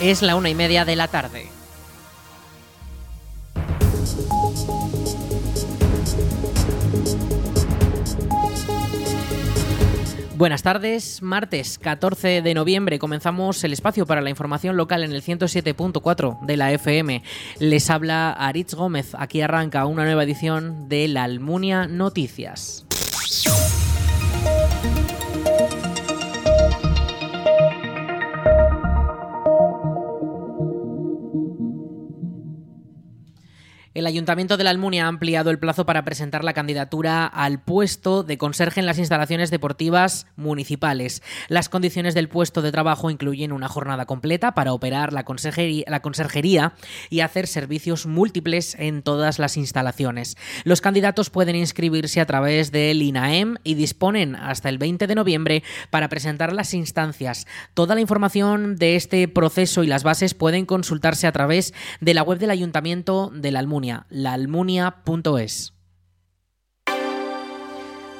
Es la una y media de la tarde. Buenas tardes, martes 14 de noviembre comenzamos el espacio para la información local en el 107.4 de la FM. Les habla Aritz Gómez, aquí arranca una nueva edición de La Almunia Noticias. El Ayuntamiento de la Almunia ha ampliado el plazo para presentar la candidatura al puesto de conserje en las instalaciones deportivas municipales. Las condiciones del puesto de trabajo incluyen una jornada completa para operar la conserjería, la conserjería y hacer servicios múltiples en todas las instalaciones. Los candidatos pueden inscribirse a través del INAEM y disponen hasta el 20 de noviembre para presentar las instancias. Toda la información de este proceso y las bases pueden consultarse a través de la web del Ayuntamiento de la Almunia laalmunia.es.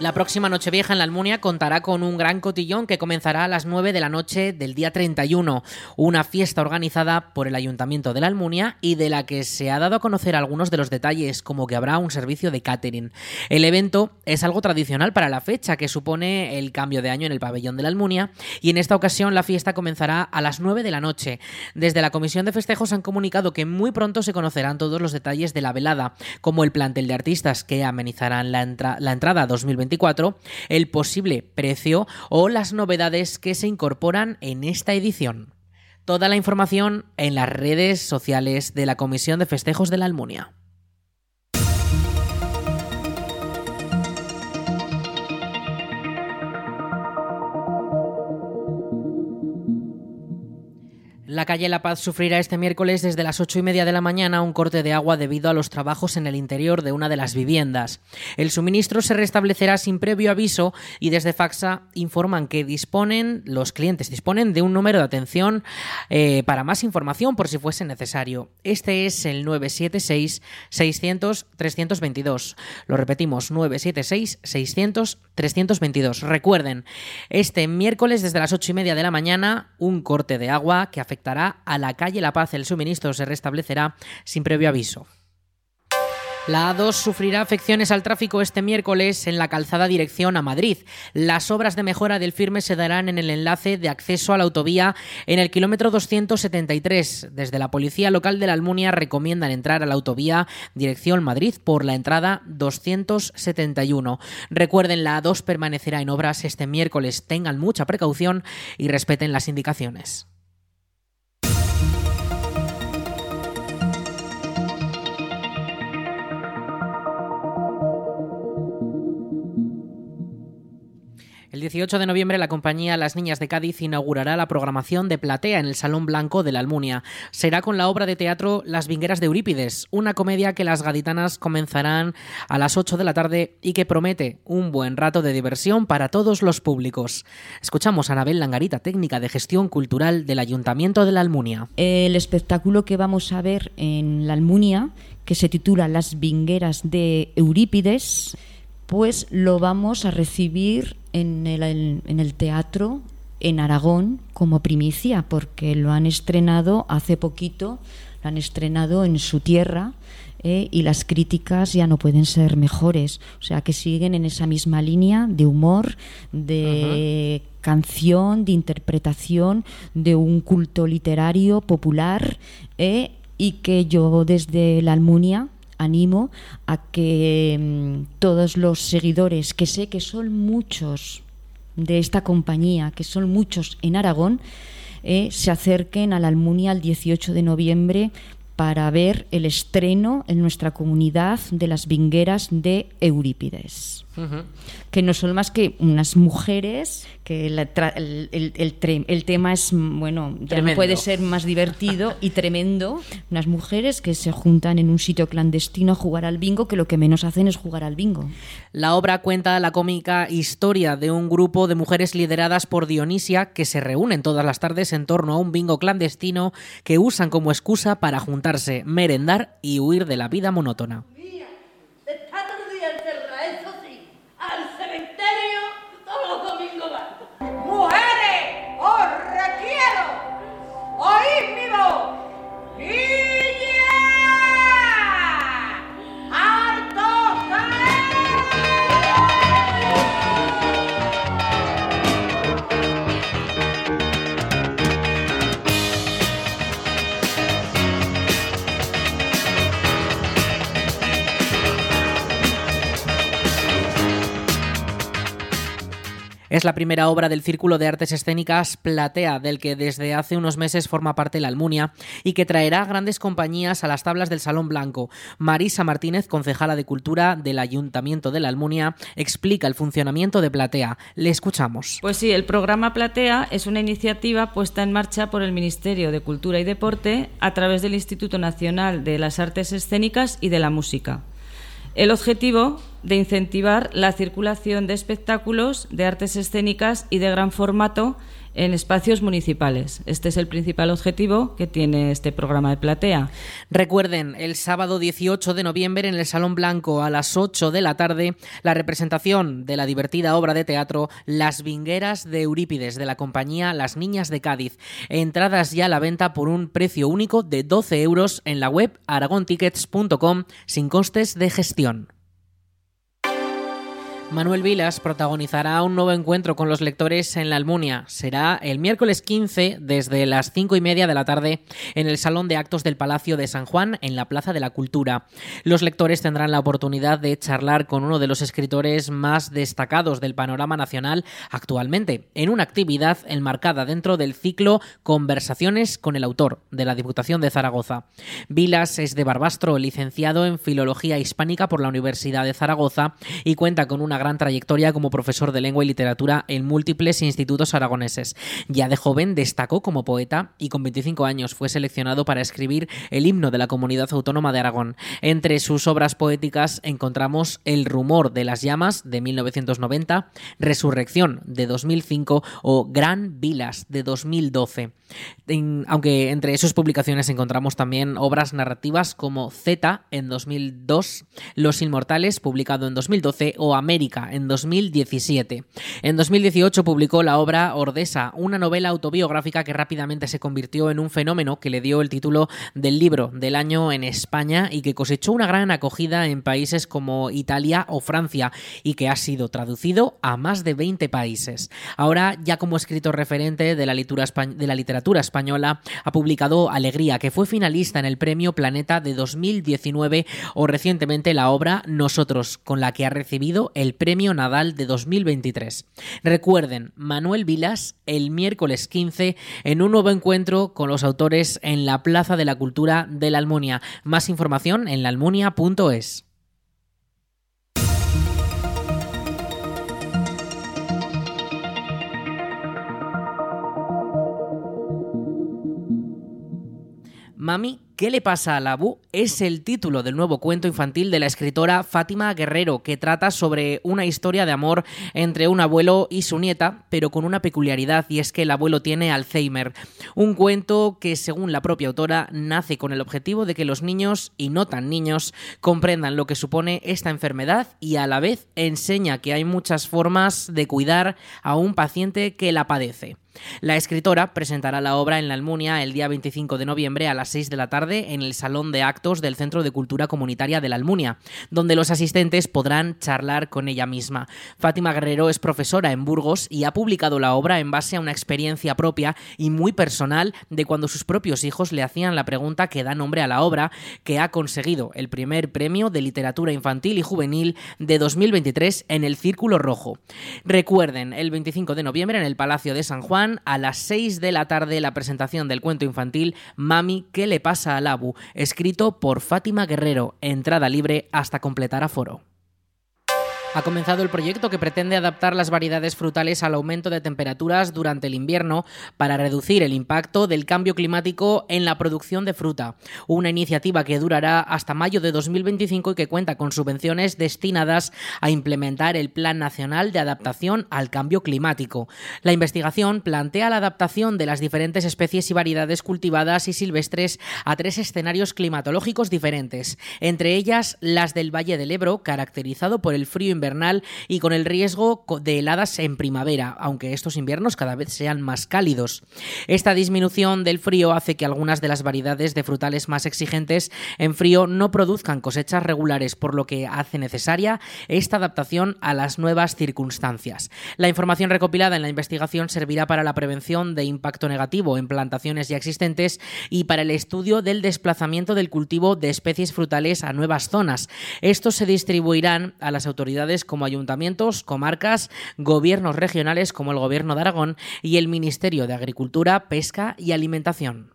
La próxima Nochevieja en la Almunia contará con un gran cotillón que comenzará a las 9 de la noche del día 31, una fiesta organizada por el Ayuntamiento de la Almunia y de la que se ha dado a conocer algunos de los detalles, como que habrá un servicio de catering. El evento es algo tradicional para la fecha, que supone el cambio de año en el pabellón de la Almunia, y en esta ocasión la fiesta comenzará a las 9 de la noche. Desde la Comisión de Festejos han comunicado que muy pronto se conocerán todos los detalles de la velada, como el plantel de artistas que amenizarán la, entra la entrada 2020 el posible precio o las novedades que se incorporan en esta edición. Toda la información en las redes sociales de la Comisión de Festejos de la Almunia. La calle La Paz sufrirá este miércoles desde las ocho y media de la mañana un corte de agua debido a los trabajos en el interior de una de las viviendas. El suministro se restablecerá sin previo aviso y desde Faxa informan que disponen, los clientes disponen de un número de atención eh, para más información por si fuese necesario. Este es el 976-600-322. Lo repetimos, 976-600-322. Recuerden, este miércoles desde las ocho y media de la mañana un corte de agua que afecta a la calle La Paz. El suministro se restablecerá sin previo aviso. La A2 sufrirá afecciones al tráfico este miércoles en la calzada dirección a Madrid. Las obras de mejora del firme se darán en el enlace de acceso a la autovía en el kilómetro 273. Desde la Policía Local de la Almunia recomiendan entrar a la autovía dirección Madrid por la entrada 271. Recuerden, la A2 permanecerá en obras este miércoles. Tengan mucha precaución y respeten las indicaciones. El 18 de noviembre la compañía Las Niñas de Cádiz inaugurará la programación de Platea en el Salón Blanco de la Almunia. Será con la obra de teatro Las Vingueras de Eurípides, una comedia que las gaditanas comenzarán a las 8 de la tarde y que promete un buen rato de diversión para todos los públicos. Escuchamos a Anabel Langarita, técnica de gestión cultural del Ayuntamiento de la Almunia. El espectáculo que vamos a ver en la Almunia, que se titula Las Vingueras de Eurípides, pues lo vamos a recibir en el, en el teatro en Aragón como primicia, porque lo han estrenado hace poquito, lo han estrenado en su tierra eh, y las críticas ya no pueden ser mejores. O sea, que siguen en esa misma línea de humor, de canción, de interpretación, de un culto literario popular eh, y que yo desde la Almunia animo a que mm, todos los seguidores, que sé que son muchos de esta compañía, que son muchos en Aragón, eh, se acerquen a la Almunia el 18 de noviembre para ver el estreno en nuestra comunidad de las vingueras de Eurípides que no son más que unas mujeres, que el, el, tema es, bueno, ya no puede ser más divertido y tremendo, unas mujeres que se juntan en un sitio clandestino a jugar al bingo, que lo que menos hacen es jugar al bingo. La obra cuenta la cómica historia de un grupo de mujeres lideradas por Dionisia que se reúnen todas las tardes en torno a un bingo clandestino que usan como excusa para juntarse, merendar y huir de la vida monótona. Es la primera obra del Círculo de Artes Escénicas Platea, del que desde hace unos meses forma parte la Almunia y que traerá grandes compañías a las tablas del Salón Blanco. Marisa Martínez, concejala de Cultura del Ayuntamiento de la Almunia, explica el funcionamiento de Platea. Le escuchamos. Pues sí, el programa Platea es una iniciativa puesta en marcha por el Ministerio de Cultura y Deporte a través del Instituto Nacional de las Artes Escénicas y de la Música. El objetivo de incentivar la circulación de espectáculos de artes escénicas y de gran formato en espacios municipales. Este es el principal objetivo que tiene este programa de platea. Recuerden, el sábado 18 de noviembre en el Salón Blanco a las 8 de la tarde, la representación de la divertida obra de teatro Las Vingueras de Eurípides de la compañía Las Niñas de Cádiz. Entradas ya a la venta por un precio único de 12 euros en la web aragontickets.com sin costes de gestión. Manuel Vilas protagonizará un nuevo encuentro con los lectores en la Almunia. Será el miércoles 15 desde las 5 y media de la tarde en el Salón de Actos del Palacio de San Juan en la Plaza de la Cultura. Los lectores tendrán la oportunidad de charlar con uno de los escritores más destacados del panorama nacional actualmente, en una actividad enmarcada dentro del ciclo Conversaciones con el autor de la Diputación de Zaragoza. Vilas es de Barbastro, licenciado en Filología Hispánica por la Universidad de Zaragoza y cuenta con una gran trayectoria como profesor de lengua y literatura en múltiples institutos aragoneses. Ya de joven destacó como poeta y con 25 años fue seleccionado para escribir el himno de la comunidad autónoma de Aragón. Entre sus obras poéticas encontramos El rumor de las llamas de 1990, Resurrección de 2005 o Gran Vilas de 2012. aunque entre sus publicaciones encontramos también obras narrativas como Z en 2002, Los Inmortales publicado en 2012 o América en 2017. En 2018 publicó la obra Ordesa, una novela autobiográfica que rápidamente se convirtió en un fenómeno que le dio el título del libro del año en España y que cosechó una gran acogida en países como Italia o Francia y que ha sido traducido a más de 20 países. Ahora, ya como escritor referente de la, literatura española, ha publicado Alegría, que fue finalista en el Premio Planeta de 2019 o recientemente la obra Nosotros, con la que ha recibido el Premio Nadal de 2023. Recuerden, Manuel Vilas el miércoles 15 en un nuevo encuentro con los autores en la Plaza de la Cultura de la Almunia. Más información en laalmunia.es. Mami ¿Qué le pasa a la Bu? Es el título del nuevo cuento infantil de la escritora Fátima Guerrero, que trata sobre una historia de amor entre un abuelo y su nieta, pero con una peculiaridad y es que el abuelo tiene Alzheimer. Un cuento que, según la propia autora, nace con el objetivo de que los niños, y no tan niños, comprendan lo que supone esta enfermedad y a la vez enseña que hay muchas formas de cuidar a un paciente que la padece. La escritora presentará la obra en la Almunia el día 25 de noviembre a las 6 de la tarde en el Salón de Actos del Centro de Cultura Comunitaria de la Almunia, donde los asistentes podrán charlar con ella misma. Fátima Guerrero es profesora en Burgos y ha publicado la obra en base a una experiencia propia y muy personal de cuando sus propios hijos le hacían la pregunta que da nombre a la obra, que ha conseguido el primer premio de literatura infantil y juvenil de 2023 en el Círculo Rojo. Recuerden, el 25 de noviembre en el Palacio de San Juan, a las 6 de la tarde, la presentación del cuento infantil Mami, ¿qué le pasa al Abu, escrito por Fátima Guerrero, entrada libre hasta completar aforo ha comenzado el proyecto que pretende adaptar las variedades frutales al aumento de temperaturas durante el invierno para reducir el impacto del cambio climático en la producción de fruta. Una iniciativa que durará hasta mayo de 2025 y que cuenta con subvenciones destinadas a implementar el Plan Nacional de Adaptación al Cambio Climático. La investigación plantea la adaptación de las diferentes especies y variedades cultivadas y silvestres a tres escenarios climatológicos diferentes, entre ellas las del Valle del Ebro, caracterizado por el frío y con el riesgo de heladas en primavera, aunque estos inviernos cada vez sean más cálidos. Esta disminución del frío hace que algunas de las variedades de frutales más exigentes en frío no produzcan cosechas regulares, por lo que hace necesaria esta adaptación a las nuevas circunstancias. La información recopilada en la investigación servirá para la prevención de impacto negativo en plantaciones ya existentes y para el estudio del desplazamiento del cultivo de especies frutales a nuevas zonas. Estos se distribuirán a las autoridades como ayuntamientos, comarcas, gobiernos regionales como el Gobierno de Aragón y el Ministerio de Agricultura, Pesca y Alimentación.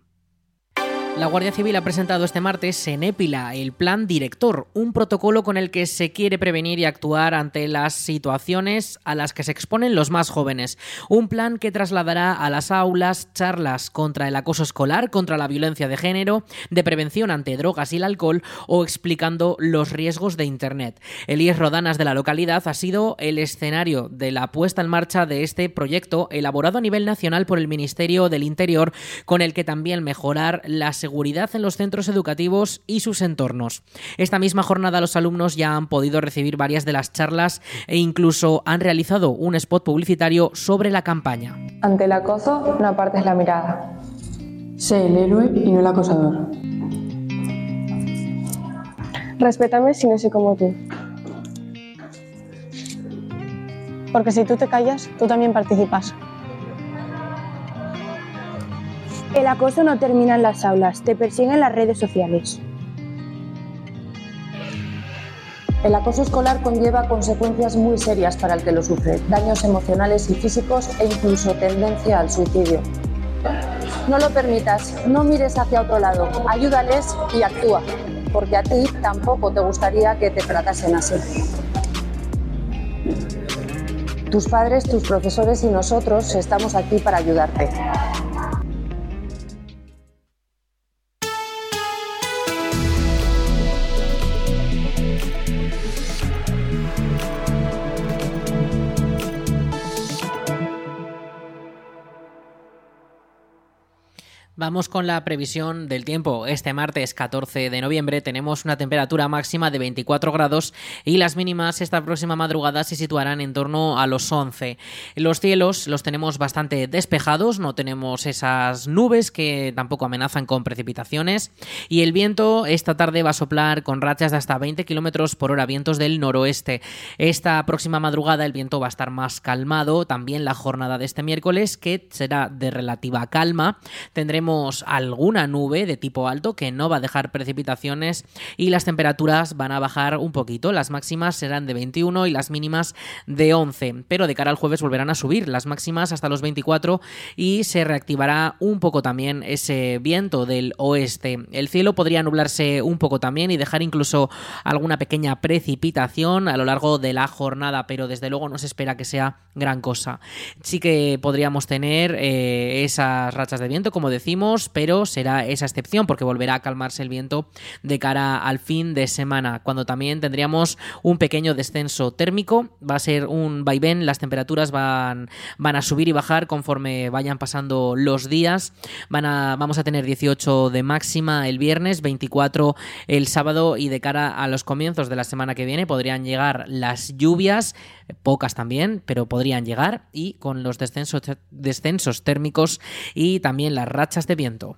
La Guardia Civil ha presentado este martes en Épila el Plan Director, un protocolo con el que se quiere prevenir y actuar ante las situaciones a las que se exponen los más jóvenes. Un plan que trasladará a las aulas charlas contra el acoso escolar, contra la violencia de género, de prevención ante drogas y el alcohol o explicando los riesgos de Internet. Elías Rodanas de la localidad ha sido el escenario de la puesta en marcha de este proyecto elaborado a nivel nacional por el Ministerio del Interior, con el que también mejorar la seguridad seguridad en los centros educativos y sus entornos. Esta misma jornada los alumnos ya han podido recibir varias de las charlas e incluso han realizado un spot publicitario sobre la campaña. Ante el acoso, no apartes la mirada. Sé el héroe y no el acosador. Respétame si no soy como tú. Porque si tú te callas, tú también participas. El acoso no termina en las aulas, te persiguen en las redes sociales. El acoso escolar conlleva consecuencias muy serias para el que lo sufre, daños emocionales y físicos e incluso tendencia al suicidio. No lo permitas, no mires hacia otro lado, ayúdales y actúa, porque a ti tampoco te gustaría que te tratasen así. Tus padres, tus profesores y nosotros estamos aquí para ayudarte. Vamos con la previsión del tiempo. Este martes 14 de noviembre tenemos una temperatura máxima de 24 grados y las mínimas esta próxima madrugada se situarán en torno a los 11. Los cielos los tenemos bastante despejados, no tenemos esas nubes que tampoco amenazan con precipitaciones y el viento esta tarde va a soplar con rachas de hasta 20 kilómetros por hora, vientos del noroeste. Esta próxima madrugada el viento va a estar más calmado, también la jornada de este miércoles que será de relativa calma. Tendremos alguna nube de tipo alto que no va a dejar precipitaciones y las temperaturas van a bajar un poquito. Las máximas serán de 21 y las mínimas de 11, pero de cara al jueves volverán a subir las máximas hasta los 24 y se reactivará un poco también ese viento del oeste. El cielo podría nublarse un poco también y dejar incluso alguna pequeña precipitación a lo largo de la jornada, pero desde luego no se espera que sea gran cosa. Sí que podríamos tener eh, esas rachas de viento, como decimos, pero será esa excepción porque volverá a calmarse el viento de cara al fin de semana, cuando también tendríamos un pequeño descenso térmico, va a ser un vaivén, las temperaturas van, van a subir y bajar conforme vayan pasando los días, van a, vamos a tener 18 de máxima el viernes, 24 el sábado y de cara a los comienzos de la semana que viene podrían llegar las lluvias, pocas también, pero podrían llegar y con los descensos, descensos térmicos y también las rachas de viento.